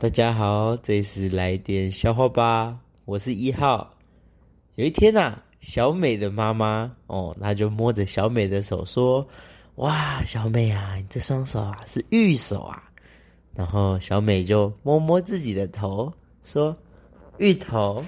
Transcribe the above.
大家好，这里是来点小话吧，我是一号。有一天呐、啊，小美的妈妈哦，她就摸着小美的手说：“哇，小美啊，你这双手啊是玉手啊。”然后小美就摸摸自己的头，说：“芋头。”